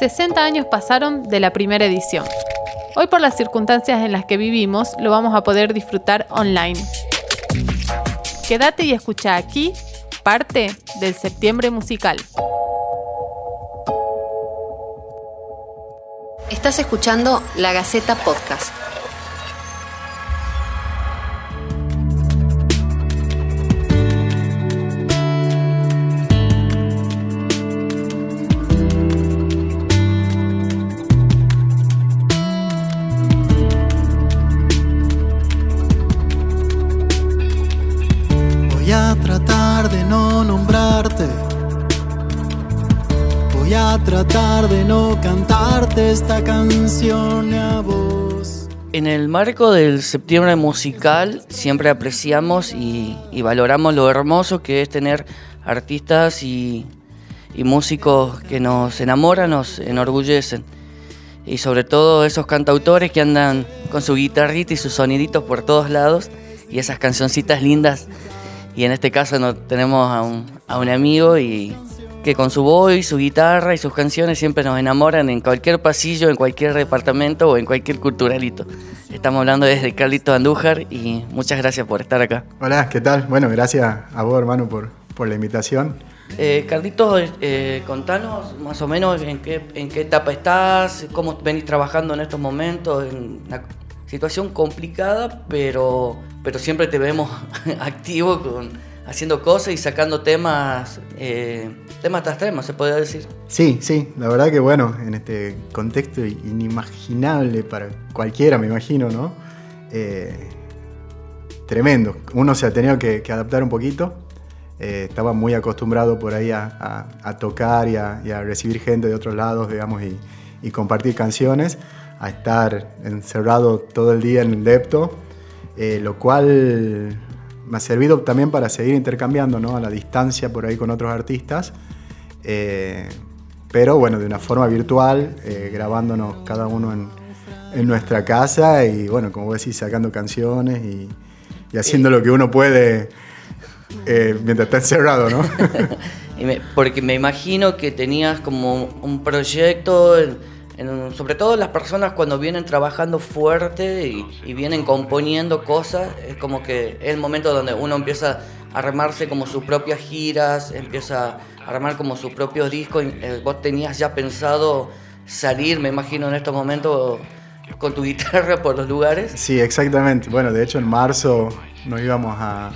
60 años pasaron de la primera edición. Hoy por las circunstancias en las que vivimos lo vamos a poder disfrutar online. Quédate y escucha aquí parte del septiembre musical. Estás escuchando La Gaceta Podcast. Tratar de no cantarte esta canción a vos. En el marco del septiembre musical siempre apreciamos y, valoramos lo hermoso que es tener artistas y, músicos que nos enamoran, nos enorgullecen. Y sobre todo esos cantautores que andan con su guitarrita y sus soniditos por todos lados y esas cancioncitas lindas. Y en este caso no, tenemos a un amigo y que con su voz su guitarra y sus canciones siempre nos enamoran en cualquier pasillo, en cualquier departamento o en cualquier culturalito. Estamos hablando desde Carlito Andújar y muchas gracias por estar acá. Hola, ¿qué tal? Bueno, gracias a vos, hermano, por, por la invitación. Eh, Carlitos, eh, contanos más o menos en qué, en qué etapa estás, cómo venís trabajando en estos momentos, en una situación complicada, pero, pero siempre te vemos activo con, haciendo cosas y sacando temas, eh, temas tras temas, se podría decir. Sí, sí, la verdad que bueno, en este contexto inimaginable para cualquiera, me imagino, ¿no? Eh, tremendo. Uno se ha tenido que, que adaptar un poquito. Eh, estaba muy acostumbrado por ahí a, a- a tocar y a, y a recibir gente de otros lados, digamos, y, y compartir canciones, a estar encerrado todo el día en el depto, eh, lo cual me ha servido también para seguir intercambiando, ¿no? A la distancia por ahí con otros artistas. Eh, pero bueno, de una forma virtual, eh, grabándonos cada uno en, nuestra casa y bueno, como vos decís, sacando canciones y, haciendo lo que uno puede eh, mientras está encerrado, ¿no? Porque me imagino que tenías como un proyecto, en- sobre todo las personas cuando vienen trabajando fuerte y, y vienen componiendo cosas, es como que es el momento donde uno empieza a armarse como sus propias giras, empieza a armar como sus propios discos. eh, vos tenías ya pensado salir, me imagino, en estos momentos con tu guitarra por los lugares. Sí, exactamente. Bueno, de hecho en marzo nos íbamos a,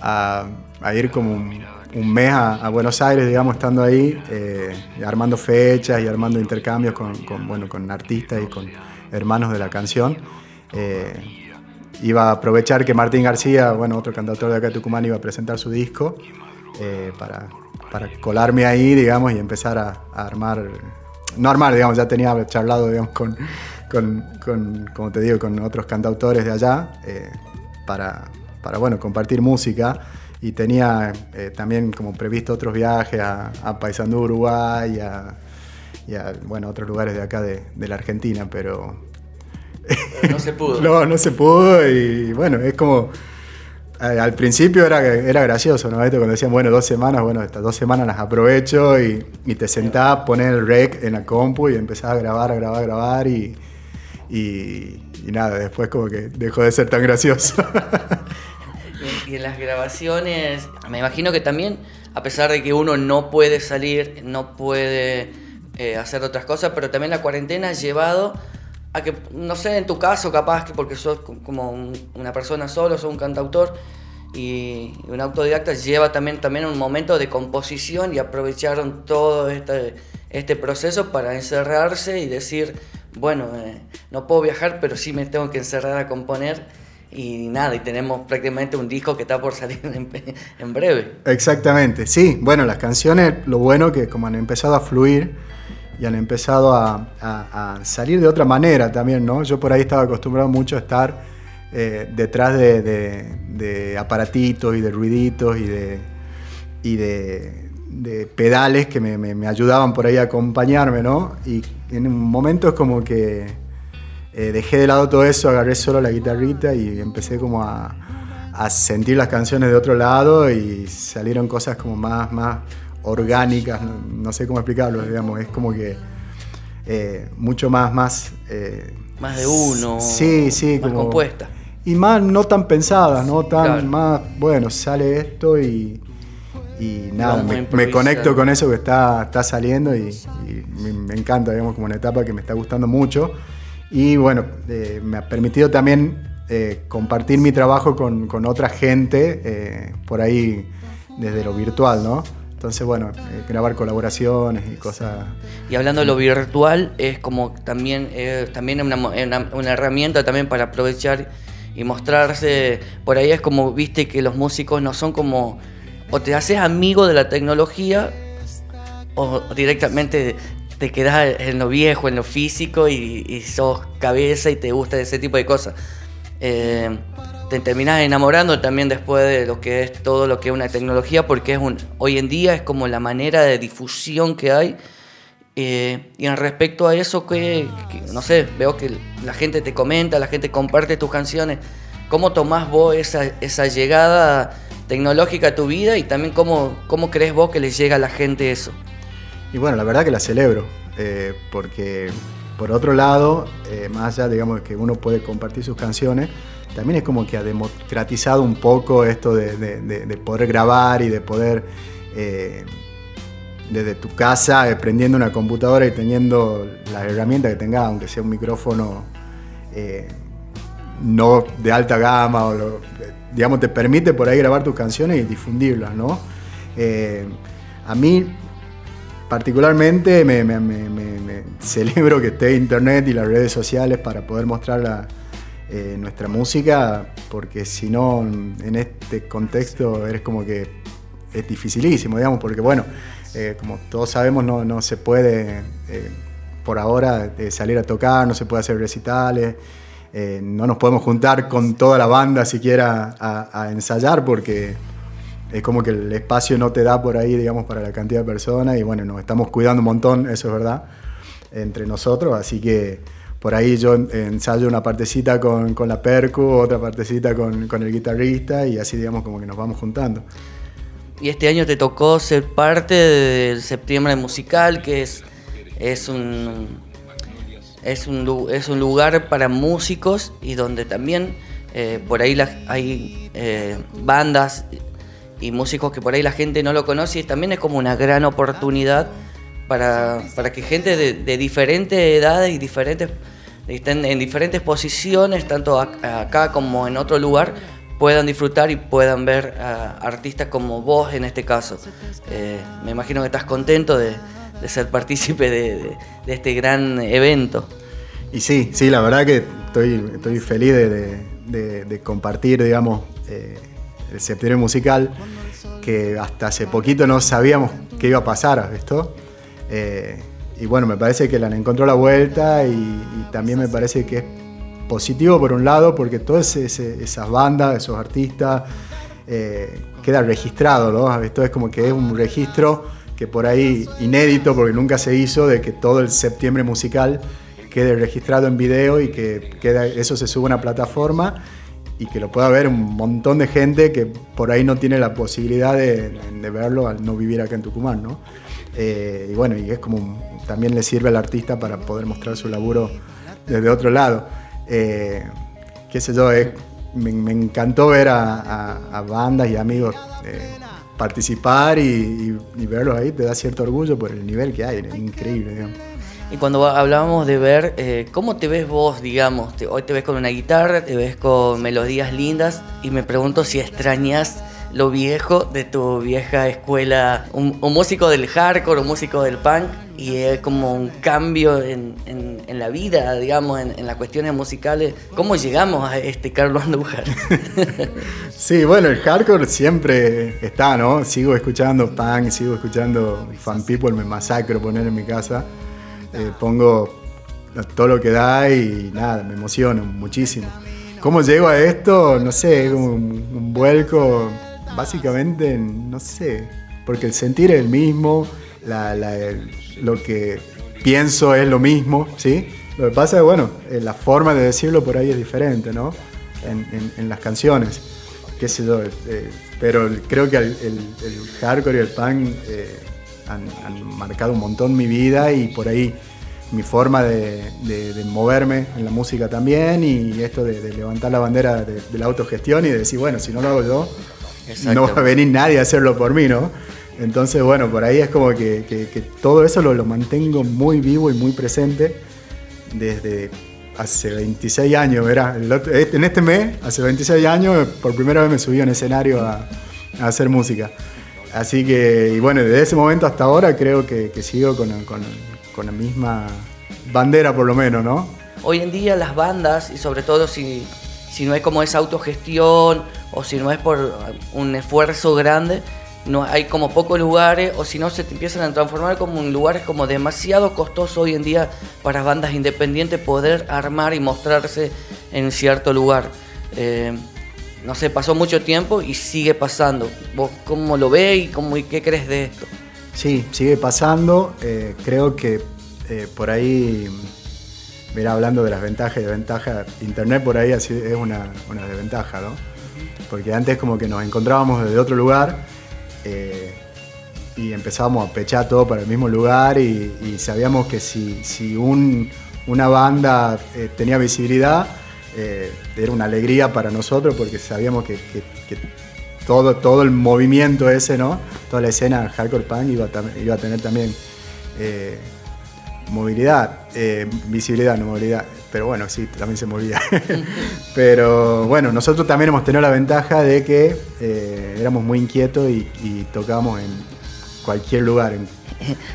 a, a ir como un, un mes a, a Buenos Aires, digamos, estando ahí, eh, armando fechas y armando intercambios con, con, bueno, con artistas y con hermanos de la canción. Eh, iba a aprovechar que Martín García, bueno, otro cantautor de acá de Tucumán, iba a presentar su disco eh, para, para colarme ahí, digamos, y empezar a, a armar, no armar, digamos, ya tenía charlado, digamos, con, con, con, como te digo, con otros cantautores de allá eh, para, para, bueno, compartir música. Y tenía eh, también como previsto otros viajes a, a Paysandú, Uruguay, y a, y a, bueno, otros lugares de acá de, de la Argentina, pero Pero no se pudo. no, no se pudo y bueno, es como... eh, al principio era, era gracioso, ¿no? Esto cuando decían, bueno, dos semanas, bueno, estas dos semanas las aprovecho y, y te sentás, pones el rec en la compu y empezás a grabar, a grabar, a grabar y, y, y nada, después como que dejó de ser tan gracioso. Y, en las grabaciones, me imagino que también, a pesar de que uno no puede salir, no puede eh, hacer otras cosas, pero también la cuarentena ha llevado a que, no sé, en tu caso, capaz que porque sos co- como un- una persona solo, sos un cantautor y un autodidacta, lleva también, también un momento de composición y aprovecharon todo este, este proceso para encerrarse y decir, bueno, eh, no puedo viajar, pero sí me tengo que encerrar a componer. Y nada, y tenemos prácticamente un disco que está por salir en, breve. Exactamente, sí. Bueno, las canciones, lo bueno que como han empezado a fluir y han empezado a, salir de otra manera también, ¿no? Yo por ahí estaba acostumbrado mucho a estar eh, detrás de, de- aparatitos y de ruiditos y de, y de, pedales que me, me- me ayudaban por ahí a acompañarme, ¿no? Y en un momento es como que eh, dejé de lado todo eso, agarré solo la guitarrita y empecé como a, a sentir las canciones de otro lado y salieron cosas como más, más orgánicas, no, sé cómo explicarlo, digamos, es como que eh, mucho más, más... Eh, más de uno. Sí, sí, más compuesta. Y más no tan pensadas, no tan más, bueno, sale esto y, y nada, me, conecto con eso que está, está saliendo y, me, encanta, digamos, como una etapa que me está gustando mucho. Y bueno, eh, me ha permitido también compartir mi trabajo con, con otra gente por ahí desde lo virtual, ¿no? Entonces, bueno, eh, grabar colaboraciones y cosas. Y hablando de lo virtual, es como también, eh, también una, una, herramienta también para aprovechar y mostrarse. Por ahí es como, viste, que los músicos no son como. O te haces amigo de la tecnología, o directamente te quedas en lo viejo, en lo físico y, y sos cabeza y te gusta ese tipo de cosas. Eh, te terminas enamorando también después de lo que es todo lo que es una tecnología, porque es un, hoy en día es como la manera de difusión que hay. Eh, y en respecto a eso, que, no sé, veo que la gente te comenta, la gente comparte tus canciones. ¿Cómo tomás vos esa, esa llegada tecnológica a tu vida y también cómo, cómo crees vos que le llega a la gente eso? Y bueno, la verdad que la celebro, eh, porque por otro lado, eh, más allá, digamos, que uno puede compartir sus canciones, también es como que ha democratizado un poco esto de, poder grabar y de poder eh, desde tu casa prendiendo una computadora y teniendo las herramientas que tengas, aunque sea un micrófono no de alta gama, o digamos, te permite por ahí grabar tus canciones y difundirlas, ¿no? a mí particularmente me, celebro que esté internet y las redes sociales para poder mostrarla eh, nuestra música, porque si no, en este contexto eres como que es dificilísimo, digamos, porque bueno, eh, como todos sabemos, no, no se puede eh, por ahora salir a tocar, no se puede hacer recitales, no nos podemos juntar con toda la banda siquiera a, ensayar porque es como que el espacio no te da por ahí, digamos, para la cantidad de personas y bueno, nos estamos cuidando un montón, eso es verdad, entre nosotros, así que por ahí yo ensayo una partecita con, la percu, otra partecita con, el guitarrista y así digamos como que nos vamos juntando. Y este año te tocó ser parte del septiembre musical, que es, es, un, es, un, es un lugar para músicos y donde también eh, por ahí hay eh, bandas y músicos que por ahí la gente no lo conoce también es como una gran oportunidad para, que gente de, de diferentes edades y diferentes estén en diferentes posiciones, tanto acá como en otro lugar, puedan disfrutar y puedan ver artistas como vos en este caso. Eh, me imagino que estás contento de, ser partícipe de, este gran evento. Y sí, sí, la verdad que estoy, estoy feliz de, compartir, digamos, eh, el septiembre musical, que hasta hace poquito no sabíamos qué iba a pasar, ¿esto? Eh, y bueno, me parece que la encontró la vuelta y, también me parece que es positivo por un lado porque todas esas bandas, esos artistas, eh, queda registrado, ¿no? Esto es como que es un registro que por ahí inédito porque nunca se hizo de que todo el septiembre musical quede registrado en video y que eso se sube a una plataforma y que lo pueda ver un montón de gente que por ahí no tiene la posibilidad de, de verlo al no vivir acá en Tucumán, ¿no? Eh, y bueno, y es como también le sirve al artista para poder mostrar su laburo desde otro lado. Eh, qué sé yo, me, encantó ver a, bandas y amigos eh, participar y, verlos ahí, te da cierto orgullo por el nivel que hay, es increíble. Y cuando hablábamos de ver, ¿cómo te ves vos, digamos? hoy te ves con una guitarra, te ves con melodías lindas y me pregunto si extrañas lo viejo de tu vieja escuela, un, músico del hardcore, un músico del punk, y es como un cambio en, la vida, digamos, en, las cuestiones musicales. ¿Cómo llegamos a este Carlos Andújar? sí, bueno, el hardcore siempre está, ¿no? Sigo escuchando punk, sigo escuchando Fan People, me masacro poner en mi casa. Eh, pongo todo lo que da y nada, me emociono muchísimo. ¿Cómo llego a esto? No sé, como un vuelco básicamente, no sé, porque el sentir es el mismo, lo que pienso es lo mismo, ¿sí? Lo que pasa es, bueno, eh, la forma de decirlo por ahí es diferente, ¿no? En, las canciones, qué sé yo, eh, pero creo que el, hardcore y el punk han, marcado un montón mi vida y por ahí mi forma de, moverme en la música también y esto de, levantar la bandera de, la autogestión y de decir, bueno, si no lo hago yo, no va a venir nadie a hacerlo por mí, ¿no? Entonces, bueno, por ahí es como que, todo eso lo, lo, mantengo muy vivo y muy presente desde hace 26 años, ¿verdad? Este, en este mes, hace 26 años, por primera vez me subí a un escenario a, hacer música. Así que, y bueno, desde ese momento hasta ahora creo que, sigo con, la misma bandera por lo menos, ¿no? Hoy en día las bandas, y sobre todo si, si no es como esa autogestión o si no es por un esfuerzo grande, no hay como pocos lugares o si no se empiezan a transformar como en lugares como demasiado costoso hoy en día para bandas independientes poder armar y mostrarse en cierto lugar. Eh, no sé, pasó mucho tiempo y sigue pasando. ¿Vos cómo lo ves y, qué crees de esto? Sí, sigue pasando. Eh, creo que eh, por ahí, mira, hablando de las ventajas y desventajas, Internet por ahí es una, desventaja, ¿no? Porque antes como que nos encontrábamos desde otro lugar eh, y empezábamos a pechar todo para el mismo lugar y, sabíamos que si, una banda tenía visibilidad, eh, era una alegría para nosotros porque sabíamos que, todo, todo el movimiento ese, ¿no? toda la escena hardcore punk iba a, iba a tener también movilidad, visibilidad, no movilidad pero bueno, sí, también se movía. pero bueno, nosotros también hemos tenido la ventaja de que eh, éramos muy inquietos y, tocábamos en cualquier lugar.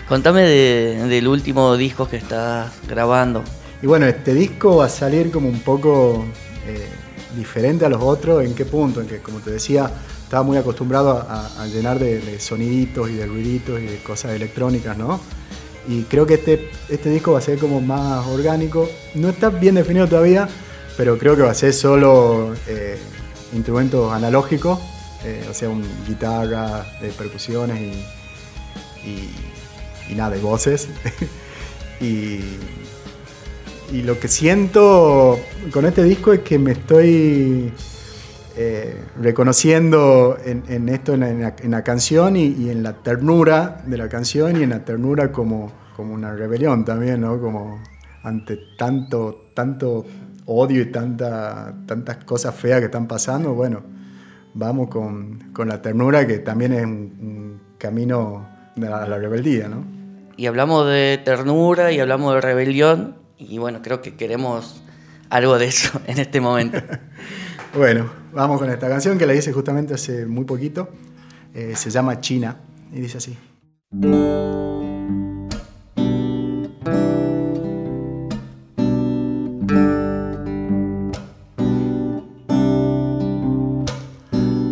Contame del último disco que estás grabando. Y bueno, este disco va a salir como un poco eh, diferente a los otros. ¿En qué punto? En que, como te decía, estaba muy acostumbrado a, llenar de, de, soniditos y de ruiditos y de cosas electrónicas, ¿no? Y creo que este, este disco va a ser como más orgánico. No está bien definido todavía, pero creo que va a ser solo eh, instrumentos analógicos, eh, o sea, un guitarra, de percusiones y, nada, de voces. y, lo que siento con este disco es que me estoy eh, reconociendo en, esto, en la, canción y, en la ternura de la canción y en la ternura como, como una rebelión también, ¿no? Como ante tanto, tanto odio y tanta, tantas cosas feas que están pasando, bueno, vamos con, la ternura que también es un, camino de la, la rebeldía, ¿no? Y hablamos de ternura y hablamos de rebelión y bueno, creo que queremos algo de eso en este momento. Bueno, vamos con esta canción que la hice justamente hace muy poquito. Eh, se llama China y dice así.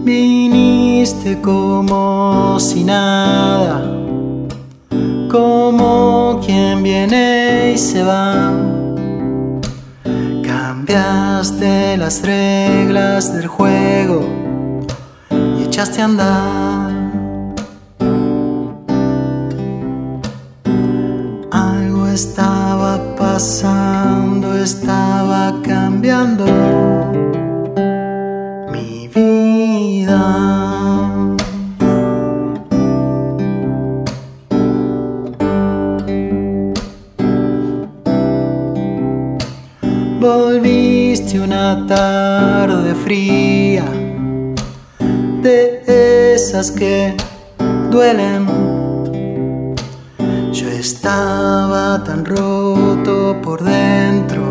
Viniste como si nada, se va Cambiaste las reglas del juego y echaste a andar. Fría, de esas que duelen. Yo estaba tan roto por dentro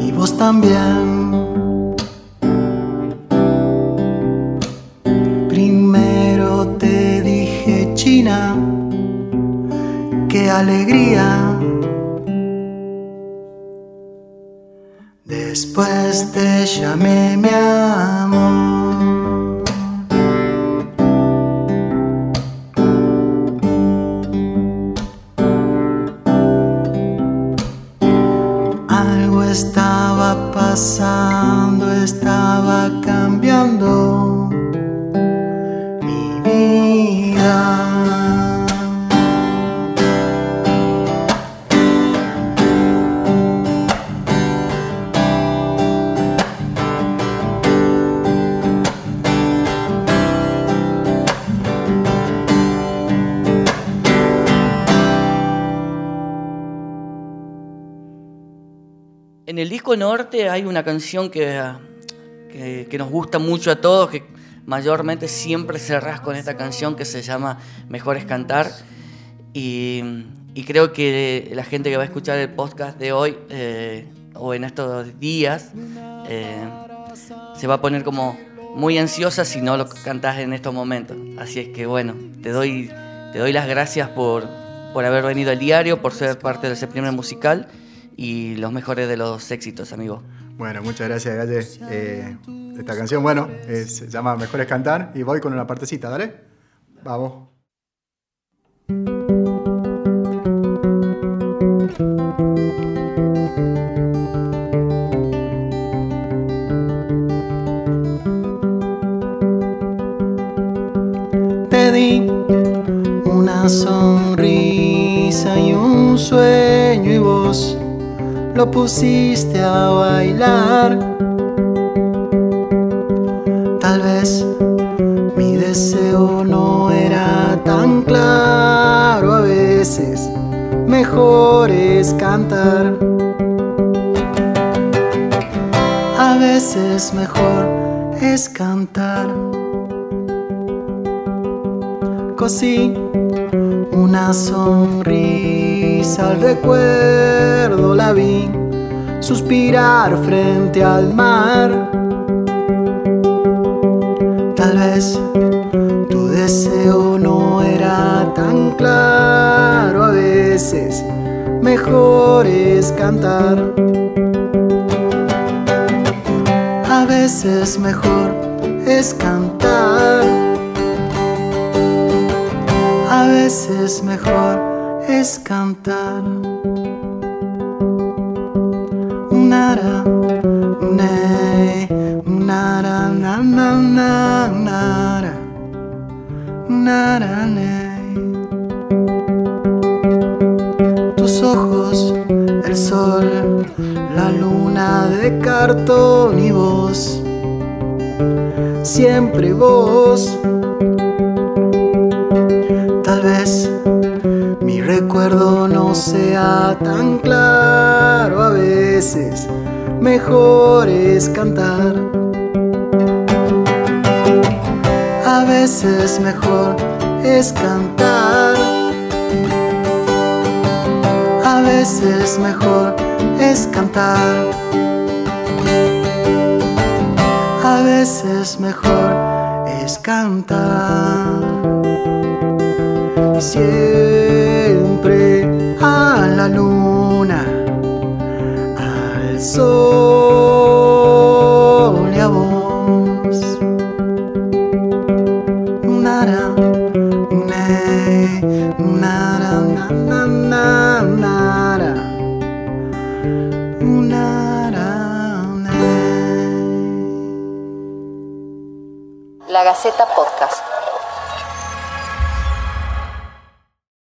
y vos también. Primero te dije China, qué alegría Después te llamé mi En el disco Norte hay una canción que, que, que nos gusta mucho a todos, que mayormente siempre cerrás con esta canción que se llama Mejor es cantar. Y, y creo que la gente que va a escuchar el podcast de hoy eh, o en estos días eh, se va a poner como muy ansiosa si no lo cantás en estos momentos. Así es que bueno, te doy, te doy las gracias por, por haber venido al diario, por ser parte del septiembre musical y los mejores de los éxitos, amigo. Bueno, muchas gracias, Galle. Eh, esta canción, bueno, eh, se llama Mejor es cantar y voy con una partecita, ¿dale? Vamos. Te di una sonrisa y un sueño y vos lo pusiste a bailar. Tal vez mi deseo no era tan claro, a veces mejor es cantar. A veces mejor es cantar. Cosí una sonrisa al recuerdo la vi suspirar frente al mar. Tal vez tu deseo no era tan claro, a veces mejor es cantar. A veces mejor es cantar. A veces mejor es cantar. Nara, ne, nara, na, na, na, nara, nara, ne. Tus ojos, el sol, la luna de cartón y vos, siempre vos. Tal vez recuerdo no sea tan claro, a veces mejor es cantar. A veces mejor es cantar. A veces mejor es cantar. A veces mejor es cantar. Siempre a la luna, al sol Podcast.